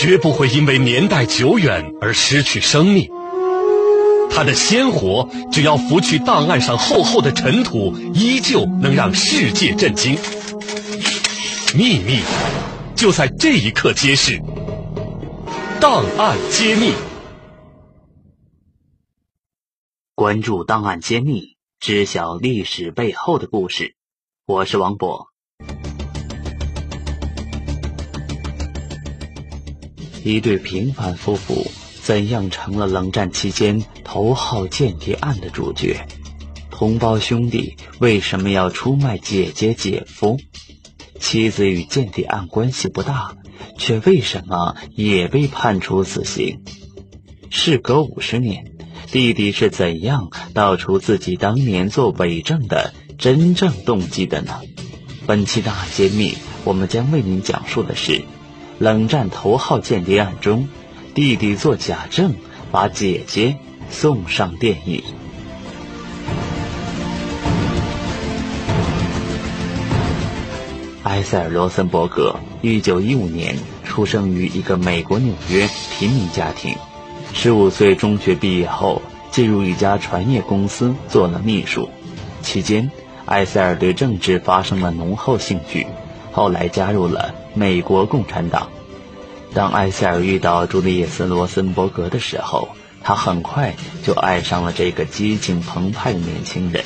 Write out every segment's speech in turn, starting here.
绝不会因为年代久远而失去生命。它的鲜活，只要拂去档案上厚厚的尘土，依旧能让世界震惊。秘密就在这一刻揭示。档案揭秘，关注档案揭秘，知晓历史背后的故事。我是王博。一对平凡夫妇怎样成了冷战期间头号间谍案的主角？同胞兄弟为什么要出卖姐姐姐夫？妻子与间谍案关系不大。却为什么也被判处死刑？事隔五十年，弟弟是怎样道出自己当年做伪证的真正动机的呢？本期大揭秘，我们将为您讲述的是冷战头号间谍案中，弟弟做假证，把姐姐送上电影。埃塞尔·罗森伯格，一九一五年出生于一个美国纽约平民家庭。十五岁中学毕业后，进入一家船业公司做了秘书。期间，埃塞尔对政治发生了浓厚兴趣，后来加入了美国共产党。当埃塞尔遇到朱丽叶斯·罗森伯格的时候，他很快就爱上了这个激情澎湃的年轻人。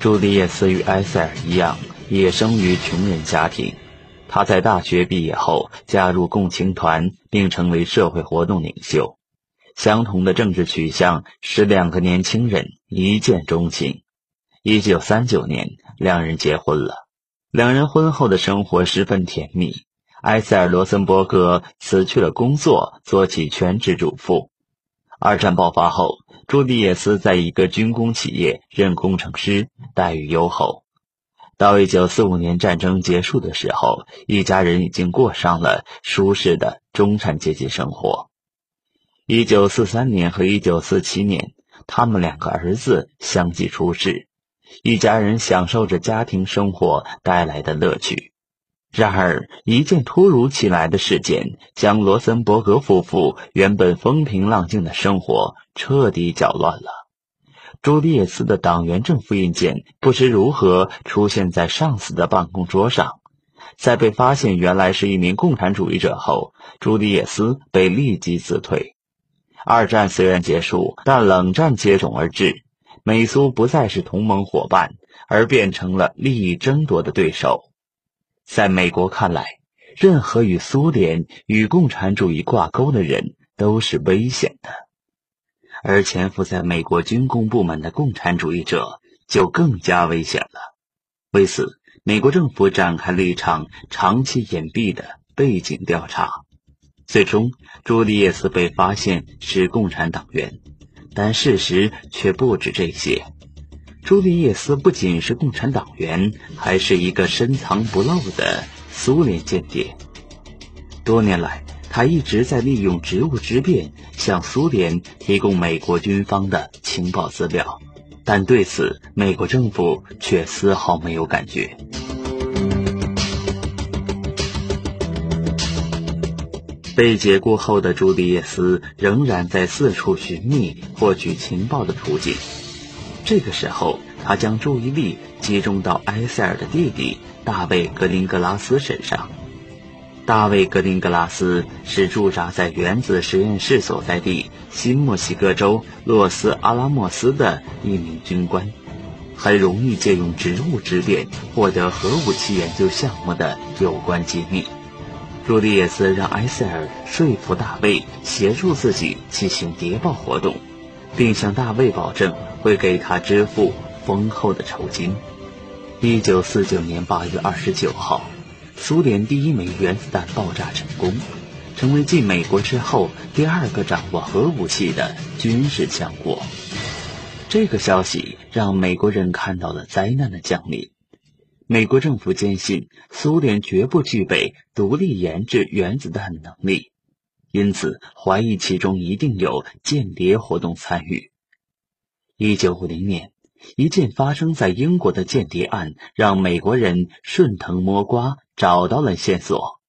朱丽叶斯与埃塞尔一样。也生于穷人家庭，他在大学毕业后加入共青团，并成为社会活动领袖。相同的政治取向使两个年轻人一见钟情。一九三九年，两人结婚了。两人婚后的生活十分甜蜜。埃塞尔·罗森伯格辞去了工作，做起全职主妇。二战爆发后，朱迪叶斯在一个军工企业任工程师，待遇优厚。到一九四五年战争结束的时候，一家人已经过上了舒适的中产阶级生活。一九四三年和一九四七年，他们两个儿子相继出世，一家人享受着家庭生活带来的乐趣。然而，一件突如其来的事件将罗森伯格夫妇原本风平浪静的生活彻底搅乱了。朱迪叶斯的党员证复印件不知如何出现在上司的办公桌上，在被发现原来是一名共产主义者后，朱迪叶斯被立即辞退。二战虽然结束，但冷战接踵而至，美苏不再是同盟伙伴，而变成了利益争夺的对手。在美国看来，任何与苏联与共产主义挂钩的人都是危险的。而潜伏在美国军工部门的共产主义者就更加危险了。为此，美国政府展开了一场长期隐蔽的背景调查。最终，朱利叶斯被发现是共产党员，但事实却不止这些。朱利叶斯不仅是共产党员，还是一个深藏不露的苏联间谍。多年来，他一直在利用职务之便向苏联提供美国军方的情报资料，但对此美国政府却丝毫没有感觉。被解雇后的朱迪叶斯仍然在四处寻觅获取情报的途径。这个时候，他将注意力集中到埃塞尔的弟弟大卫·格林格拉斯身上。大卫·格林格拉斯是驻扎在原子实验室所在地新墨西哥州洛斯阿拉莫斯的一名军官，很容易借用职务之便获得核武器研究项目的有关机密。朱利叶斯让埃塞尔说服大卫协助自己进行谍报活动，并向大卫保证会给他支付丰厚的酬金。一九四九年八月二十九号。苏联第一枚原子弹爆炸成功，成为继美国之后第二个掌握核武器的军事强国。这个消息让美国人看到了灾难的降临。美国政府坚信苏联绝不具备独立研制原子弹的能力，因此怀疑其中一定有间谍活动参与。一九五零年。一件发生在英国的间谍案，让美国人顺藤摸瓜找到了线索。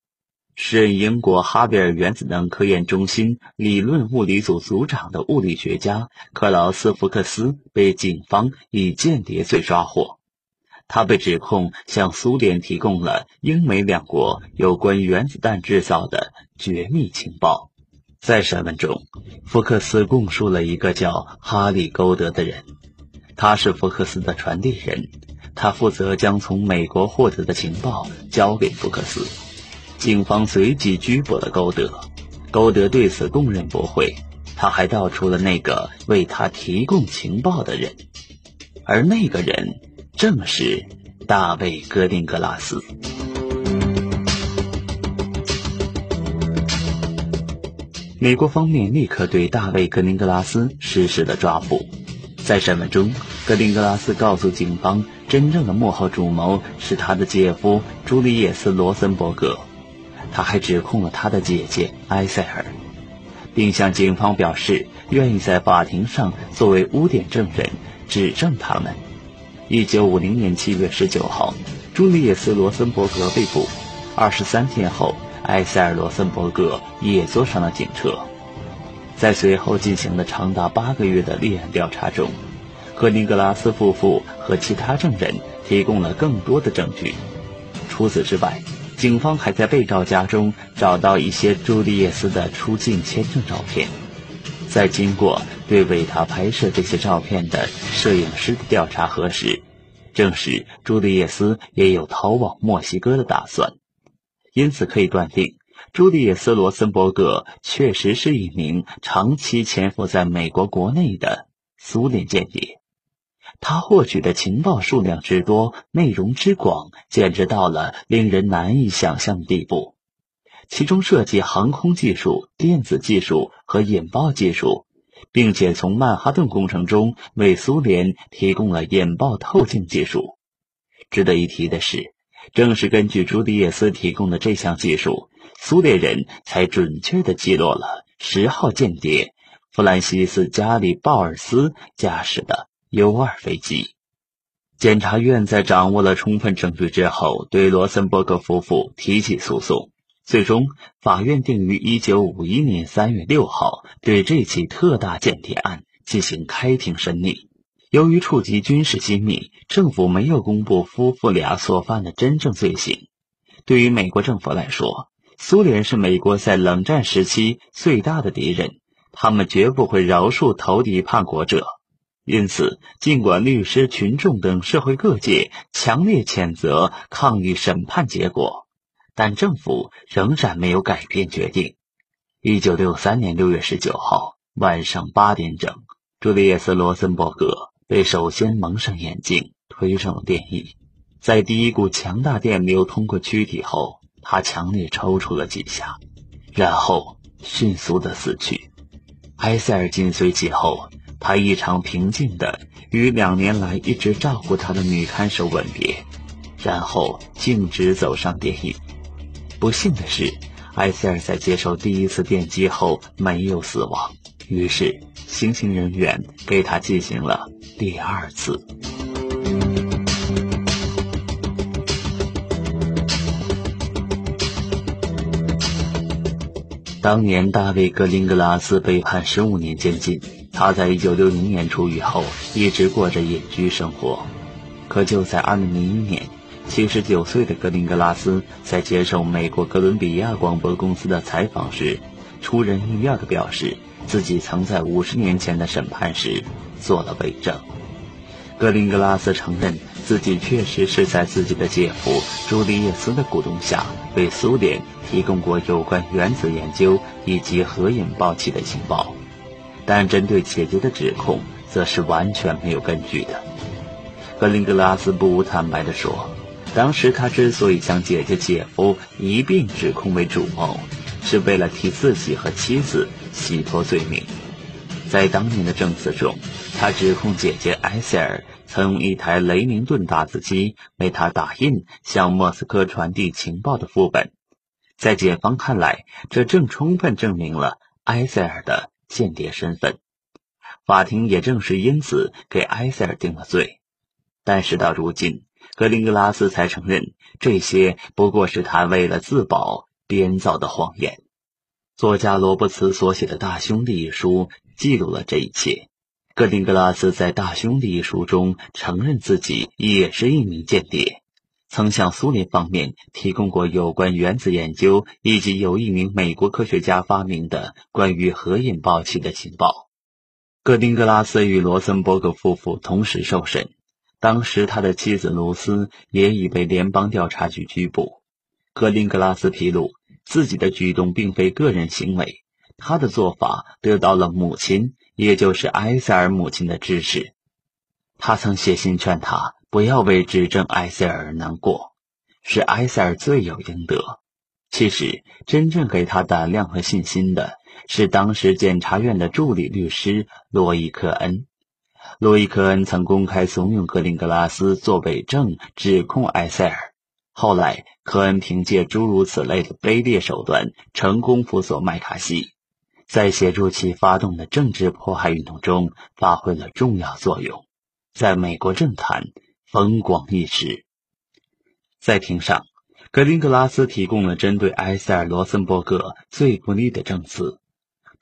时任英国哈维尔原子能科研中心理论物理组组长的物理学家克劳斯·福克斯被警方以间谍罪抓获。他被指控向苏联提供了英美两国有关原子弹制造的绝密情报。在审问中，福克斯供述了一个叫哈利·勾德的人，他是福克斯的传递人，他负责将从美国获得的情报交给福克斯。警方随即拘捕了勾德，勾德对此供认不讳。他还道出了那个为他提供情报的人，而那个人正是大卫·戈丁格拉斯。美国方面立刻对大卫·格林格拉斯实施了抓捕。在审问中，格林格拉斯告诉警方，真正的幕后主谋是他的姐夫朱利叶斯·罗森伯格。他还指控了他的姐姐埃塞尔，并向警方表示愿意在法庭上作为污点证人指证他们。一九五零年七月十九号，朱利叶斯·罗森伯格被捕。二十三天后，埃塞尔·罗森伯格也坐上了警车。在随后进行的长达八个月的立案调查中，赫尼格拉斯夫妇和其他证人提供了更多的证据。除此之外，警方还在被告家中找到一些朱利叶斯的出境签证照片，在经过对为他拍摄这些照片的摄影师的调查核实，证实朱利叶斯也有逃往墨西哥的打算，因此可以断定，朱利叶斯·罗森伯格确实是一名长期潜伏在美国国内的苏联间谍。他获取的情报数量之多，内容之广，简直到了令人难以想象的地步。其中涉及航空技术、电子技术和引爆技术，并且从曼哈顿工程中为苏联提供了引爆透镜技术。值得一提的是，正是根据朱迪叶斯提供的这项技术，苏联人才准确地击落了十号间谍弗兰西斯·加里鲍尔斯驾驶的。U 二飞机，检察院在掌握了充分证据之后，对罗森伯格夫妇提起诉讼。最终，法院定于一九五一年三月六号对这起特大间谍案进行开庭审理。由于触及军事机密，政府没有公布夫妇俩所犯的真正罪行。对于美国政府来说，苏联是美国在冷战时期最大的敌人，他们绝不会饶恕投敌叛国者。因此，尽管律师、群众等社会各界强烈谴责、抗议审判结果，但政府仍然没有改变决定。一九六三年六月十九号晚上八点整，朱利叶斯·罗森伯格被首先蒙上眼睛，推上了电椅。在第一股强大电流通过躯体后，他强烈抽搐了几下，然后迅速的死去。埃塞尔紧随其后。他异常平静地与两年来一直照顾他的女看守吻别，然后径直走上电椅。不幸的是，埃塞尔在接受第一次电击后没有死亡，于是行刑人员给他进行了第二次。当年，大卫·格林格拉斯被判十五年监禁。他在一九六零年出狱后，一直过着隐居生活。可就在二零零一年，七十九岁的格林格拉斯在接受美国哥伦比亚广播公司的采访时，出人意料地表示，自己曾在五十年前的审判时做了伪证。格林格拉斯承认，自己确实是在自己的姐夫朱利叶斯的鼓动下，为苏联提供过有关原子研究以及核引爆器的情报。但针对姐姐的指控，则是完全没有根据的。格林格拉斯不无坦白地说，当时他之所以将姐姐、姐夫一并指控为主谋，是为了替自己和妻子洗脱罪名。在当年的证词中，他指控姐姐埃塞尔曾用一台雷明顿打字机为他打印向莫斯科传递情报的副本。在检方看来，这正充分证明了埃塞尔的。间谍身份，法庭也正是因此给埃塞尔定了罪。但事到如今，格林格拉斯才承认，这些不过是他为了自保编造的谎言。作家罗伯茨所写的《大兄弟》一书记录了这一切。格林格拉斯在《大兄弟》一书中承认自己也是一名间谍，曾向苏联方面提供过有关原子研究以及由一名美国科学家发明的关于核引爆器的情报。格林格拉斯与罗森伯格夫妇同时受审。当时，他的妻子卢斯也已被联邦调查局拘捕。格林格拉斯披露，自己的举动并非个人行为，他的做法得到了母亲，也就是埃塞尔母亲的支持。他曾写信劝他不要为指证埃塞尔难过，是埃塞尔罪有应得。其实，真正给他胆量和信心的是当时检察院的助理律师罗伊克恩。路易克恩曾公开怂恿格林格拉斯作伪证指控埃塞尔。后来，科恩凭借诸如此类的卑劣手段，成功辅佐麦卡锡，在协助其发动的政治迫害运动中发挥了重要作用，在美国政坛风光一时。在庭上，格林格拉斯提供了针对埃塞尔·罗森伯格最不利的证词。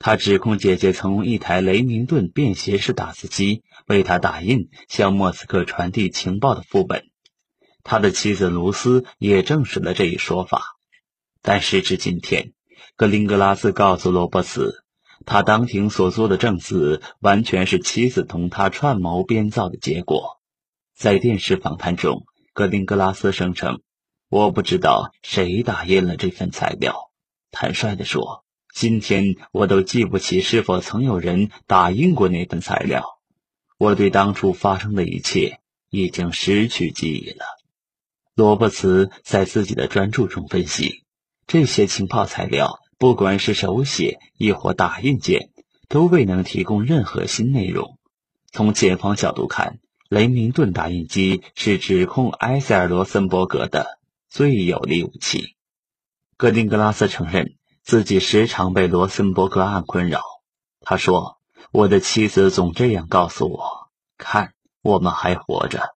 他指控姐姐曾用一台雷明顿便携式打字机为他打印向莫斯科传递情报的副本。他的妻子卢斯也证实了这一说法。但时至今天，格林格拉斯告诉罗伯茨，他当庭所做的证词完全是妻子同他串谋编造的结果。在电视访谈中，格林格拉斯声称：“我不知道谁打印了这份材料。”坦率地说。今天我都记不起是否曾有人打印过那份材料。我对当初发生的一切已经失去记忆了。罗伯茨在自己的专著中分析，这些情报材料，不管是手写亦或打印件，都未能提供任何新内容。从检方角度看，雷明顿打印机是指控埃塞尔·罗森伯格的最有力武器。格丁格拉斯承认。自己时常被罗森伯格案困扰。他说：“我的妻子总这样告诉我，看，我们还活着。”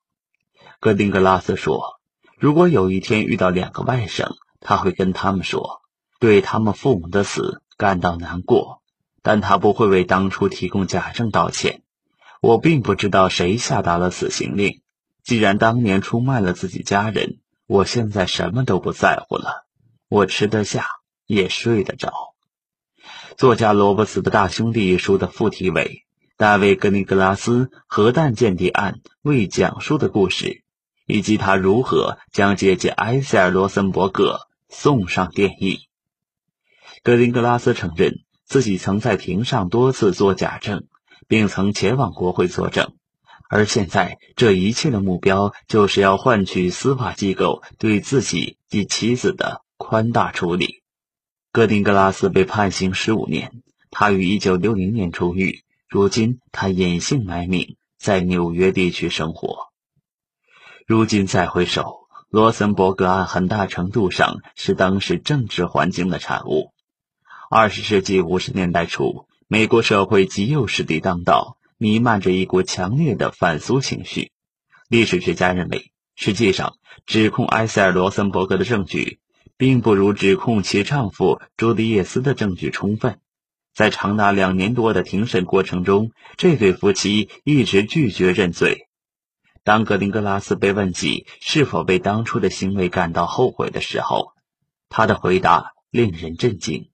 格丁格拉斯说：“如果有一天遇到两个外甥，他会跟他们说，对他们父母的死感到难过，但他不会为当初提供假证道歉。我并不知道谁下达了死刑令。既然当年出卖了自己家人，我现在什么都不在乎了。我吃得下。”也睡得着。作家罗伯茨的大兄弟书的副题为《大卫·格尼格拉斯核弹间谍案未讲述的故事》，以及他如何将姐姐埃塞尔·罗森伯格送上电椅。格林格拉斯承认自己曾在庭上多次作假证，并曾前往国会作证，而现在这一切的目标就是要换取司法机构对自己及妻子的宽大处理。戈丁格拉斯被判刑十五年，他于一九六零年出狱。如今，他隐姓埋名在纽约地区生活。如今再回首，罗森伯格案很大程度上是当时政治环境的产物。二十世纪五十年代初，美国社会极右势力当道，弥漫着一股强烈的反苏情绪。历史学家认为，实际上指控埃塞尔·罗森伯格的证据。并不如指控其丈夫朱迪叶斯的证据充分。在长达两年多的庭审过程中，这对夫妻一直拒绝认罪。当格林格拉斯被问及是否为当初的行为感到后悔的时候，他的回答令人震惊。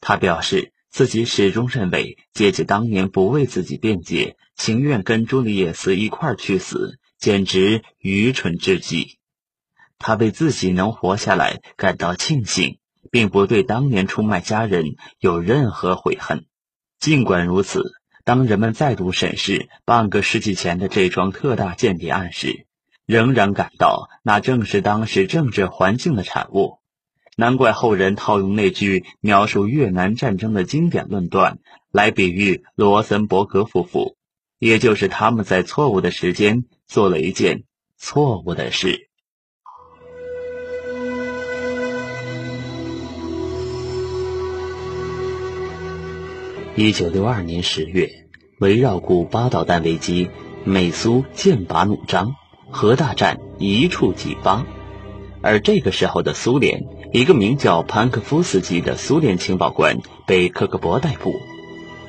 他表示自己始终认为姐姐当年不为自己辩解，情愿跟朱丽叶斯一块去死，简直愚蠢至极。他为自己能活下来感到庆幸，并不对当年出卖家人有任何悔恨。尽管如此，当人们再度审视半个世纪前的这桩特大间谍案时，仍然感到那正是当时政治环境的产物。难怪后人套用那句描述越南战争的经典论断来比喻罗森伯格夫妇，也就是他们在错误的时间做了一件错误的事。一九六二年十月，围绕古巴导弹危机，美苏剑拔弩张，核大战一触即发。而这个时候的苏联一个名叫潘克夫斯基的苏联情报官被科克勃逮捕。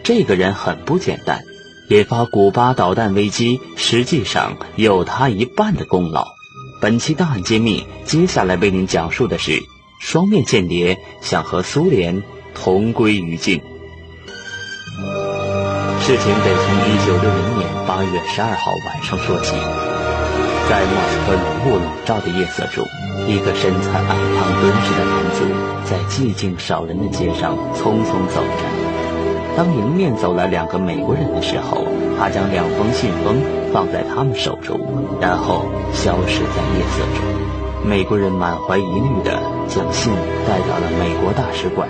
这个人很不简单，引发古巴导弹危机实际上有他一半的功劳。本期档案揭秘，接下来为您讲述的是双面间谍想和苏联同归于尽。事情得从一九六零年八月十二号晚上说起，在莫斯科浓雾笼罩的夜色中，一个身材矮胖敦实的男子在寂静少人的街上匆匆走着。当迎面走来两个美国人的时候，他将两封信封放在他们手中，然后消失在夜色中。美国人满怀疑虑地将信带到了美国大使馆。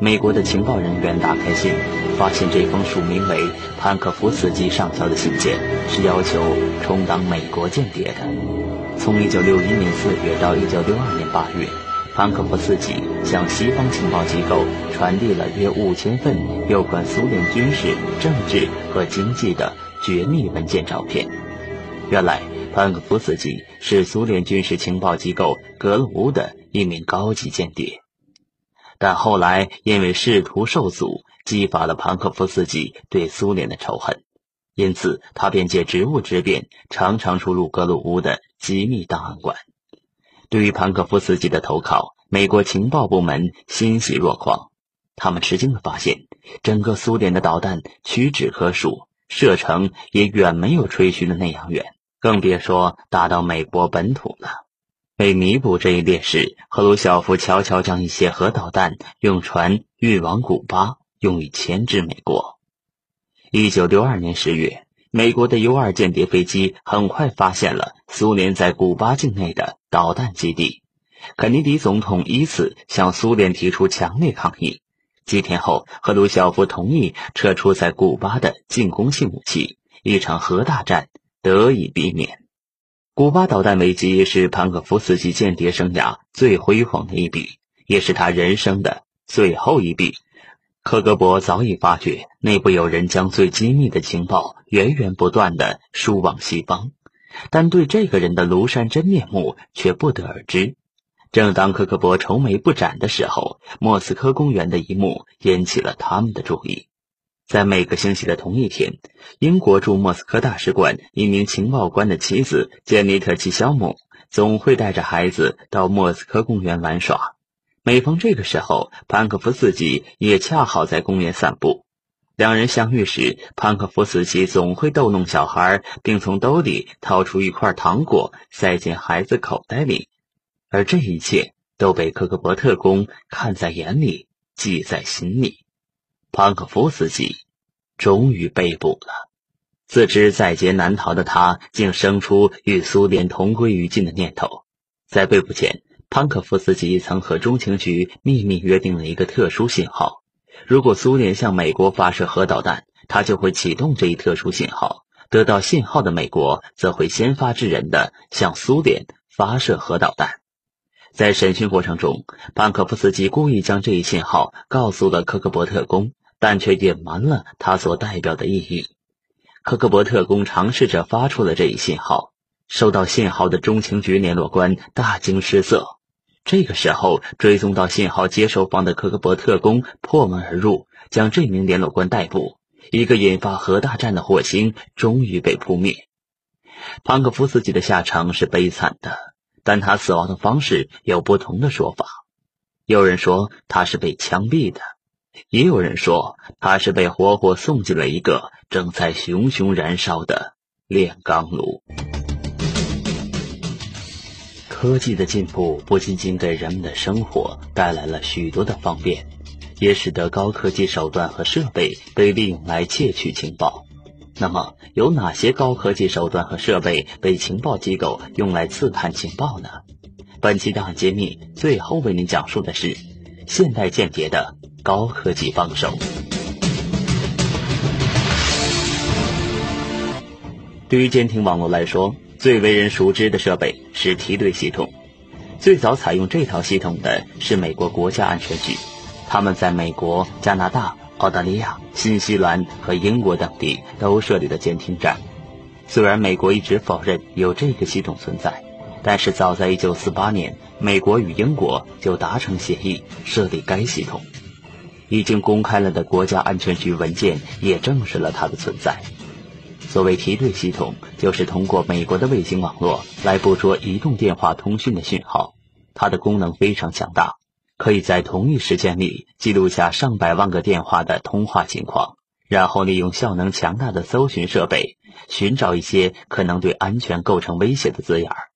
美国的情报人员打开信，发现这封署名为潘克夫斯基上校的信件是要求充当美国间谍的。从1961年4月到1962年8月，潘克夫斯基向西方情报机构传递了约五千份有关苏联军事、政治和经济的绝密文件照片。原来，潘克夫斯基是苏联军事情报机构格鲁乌的一名高级间谍。但后来因为仕途受阻，激发了庞克夫斯基对苏联的仇恨，因此他便借职务之便，常常出入格鲁乌的机密档案馆。对于庞克夫斯基的投靠，美国情报部门欣喜若狂。他们吃惊地发现，整个苏联的导弹屈指可数，射程也远没有吹嘘的那样远，更别说打到美国本土了。为弥补这一劣势，赫鲁晓夫悄悄将一些核导弹用船运往古巴，用以牵制美国。一九六二年十月，美国的 U 二间谍飞机很快发现了苏联在古巴境内的导弹基地。肯尼迪总统以此向苏联提出强烈抗议。几天后，赫鲁晓夫同意撤出在古巴的进攻性武器，一场核大战得以避免。古巴导弹危机是潘可夫斯基间谍生涯最辉煌的一笔，也是他人生的最后一笔。科格勃早已发觉内部有人将最机密的情报源源不断的输往西方，但对这个人的庐山真面目却不得而知。正当科格勃愁眉不展的时候，莫斯科公园的一幕引起了他们的注意。在每个星期的同一天，英国驻莫斯科大使馆一名情报官的妻子杰尼特奇肖姆总会带着孩子到莫斯科公园玩耍。每逢这个时候，潘克夫斯基也恰好在公园散步。两人相遇时，潘克夫斯基总会逗弄小孩，并从兜里掏出一块糖果塞进孩子口袋里，而这一切都被科克伯特工看在眼里，记在心里。潘克夫斯基终于被捕了，自知在劫难逃的他，竟生出与苏联同归于尽的念头。在被捕前，潘克夫斯基曾和中情局秘密约定了一个特殊信号：如果苏联向美国发射核导弹，他就会启动这一特殊信号；得到信号的美国则会先发制人的向苏联发射核导弹。在审讯过程中，潘克夫斯基故意将这一信号告诉了科克伯特工。但却隐瞒了他所代表的意义。科克伯特工尝试着发出了这一信号，收到信号的中情局联络官大惊失色。这个时候，追踪到信号接收方的科克伯特工破门而入，将这名联络官逮捕。一个引发核大战的火星终于被扑灭。潘克夫斯基的下场是悲惨的，但他死亡的方式有不同的说法。有人说他是被枪毙的。也有人说，他是被活活送进了一个正在熊熊燃烧的炼钢炉。科技的进步不仅仅给人们的生活带来了许多的方便，也使得高科技手段和设备被利用来窃取情报。那么，有哪些高科技手段和设备被情报机构用来刺探情报呢？本期档案揭秘，最后为您讲述的是现代间谍的。高科技帮手。对于监听网络来说，最为人熟知的设备是梯队系统。最早采用这套系统的是美国国家安全局，他们在美国、加拿大、澳大利亚、新西兰和英国等地都设立了监听站。虽然美国一直否认有这个系统存在，但是早在1948年，美国与英国就达成协议设立该系统。已经公开了的国家安全局文件也证实了它的存在。所谓梯队系统，就是通过美国的卫星网络来捕捉移动电话通讯的讯号。它的功能非常强大，可以在同一时间里记录下上百万个电话的通话情况，然后利用效能强大的搜寻设备寻找一些可能对安全构成威胁的字眼儿。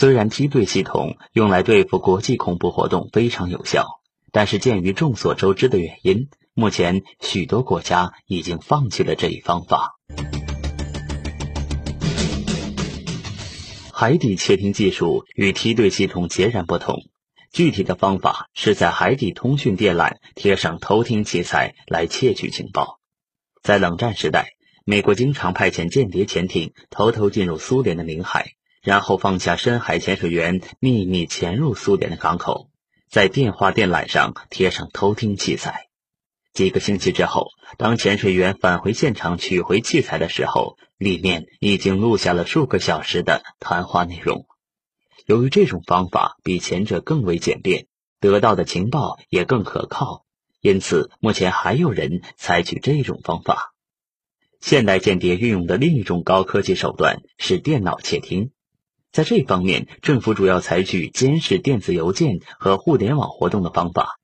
虽然梯队系统用来对付国际恐怖活动非常有效。但是，鉴于众所周知的原因，目前许多国家已经放弃了这一方法。海底窃听技术与梯队系统截然不同。具体的方法是在海底通讯电缆贴上偷听器材来窃取情报。在冷战时代，美国经常派遣间谍潜艇偷偷进入苏联的领海，然后放下深海潜水员，秘密潜入苏联的港口。在电话电缆上贴上偷听器材。几个星期之后，当潜水员返回现场取回器材的时候，里面已经录下了数个小时的谈话内容。由于这种方法比前者更为简便，得到的情报也更可靠，因此目前还有人采取这种方法。现代间谍运用的另一种高科技手段是电脑窃听。在这方面，政府主要采取监视电子邮件和互联网活动的方法，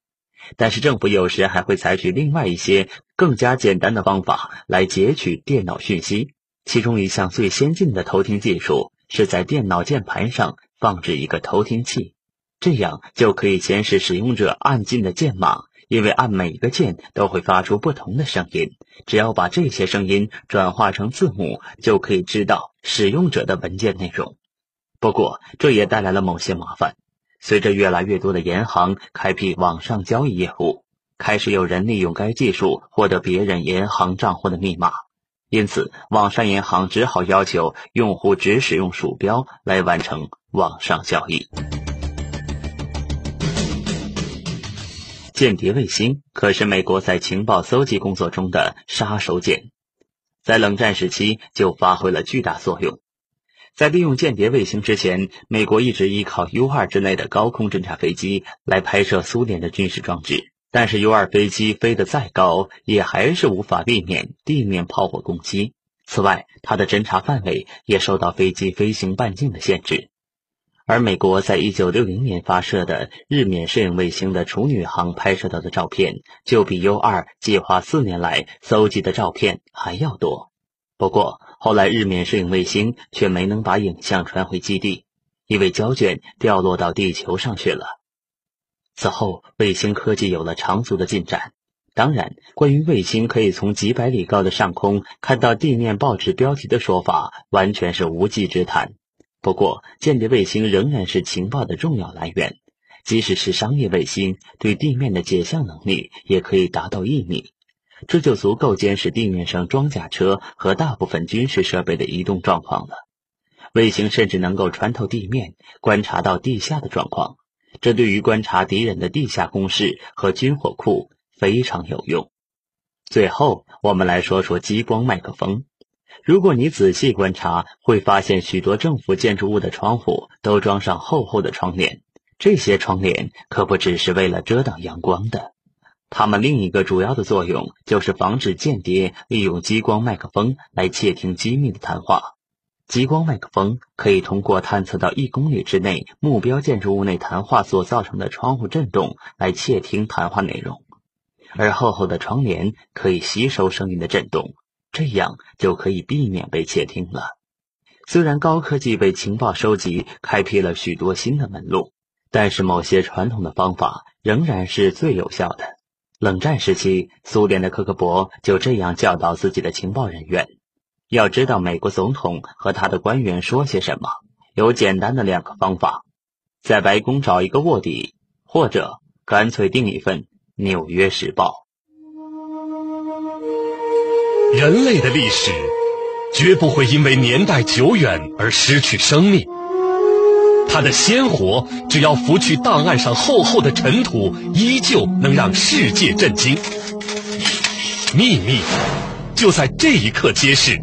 但是政府有时还会采取另外一些更加简单的方法来截取电脑讯息。其中一项最先进的偷听技术是在电脑键盘上放置一个偷听器，这样就可以监视使用者按进的键码，因为按每一个键都会发出不同的声音，只要把这些声音转化成字母，就可以知道使用者的文件内容。不过，这也带来了某些麻烦。随着越来越多的银行开辟网上交易业务，开始有人利用该技术获得别人银行账户的密码，因此网上银行只好要求用户只使用鼠标来完成网上交易。间谍卫星可是美国在情报搜集工作中的杀手锏，在冷战时期就发挥了巨大作用。在利用间谍卫星之前，美国一直依靠 U-2 之类的高空侦察飞机来拍摄苏联的军事装置。但是 U-2 飞机飞得再高，也还是无法避免地面炮火攻击。此外，它的侦察范围也受到飞机飞行半径的限制。而美国在一九六零年发射的日冕摄影卫星的处女航拍摄到的照片，就比 U-2 计划四年来搜集的照片还要多。不过，后来日冕摄影卫星却没能把影像传回基地，因为胶卷掉落到地球上去了。此后，卫星科技有了长足的进展。当然，关于卫星可以从几百里高的上空看到地面报纸标题的说法，完全是无稽之谈。不过，间谍卫星仍然是情报的重要来源，即使是商业卫星，对地面的解像能力也可以达到一米。这就足够监视地面上装甲车和大部分军事设备的移动状况了。卫星甚至能够穿透地面，观察到地下的状况，这对于观察敌人的地下工事和军火库非常有用。最后，我们来说说激光麦克风。如果你仔细观察，会发现许多政府建筑物的窗户都装上厚厚的窗帘，这些窗帘可不只是为了遮挡阳光的。它们另一个主要的作用就是防止间谍利用激光麦克风来窃听机密的谈话。激光麦克风可以通过探测到一公里之内目标建筑物内谈话所造成的窗户震动来窃听谈话内容，而厚厚的窗帘可以吸收声音的震动，这样就可以避免被窃听了。虽然高科技为情报收集开辟了许多新的门路，但是某些传统的方法仍然是最有效的。冷战时期，苏联的科克伯就这样教导自己的情报人员：要知道美国总统和他的官员说些什么，有简单的两个方法，在白宫找一个卧底，或者干脆订一份《纽约时报》。人类的历史绝不会因为年代久远而失去生命。它的鲜活，只要拂去档案上厚厚的尘土，依旧能让世界震惊。秘密，就在这一刻揭示。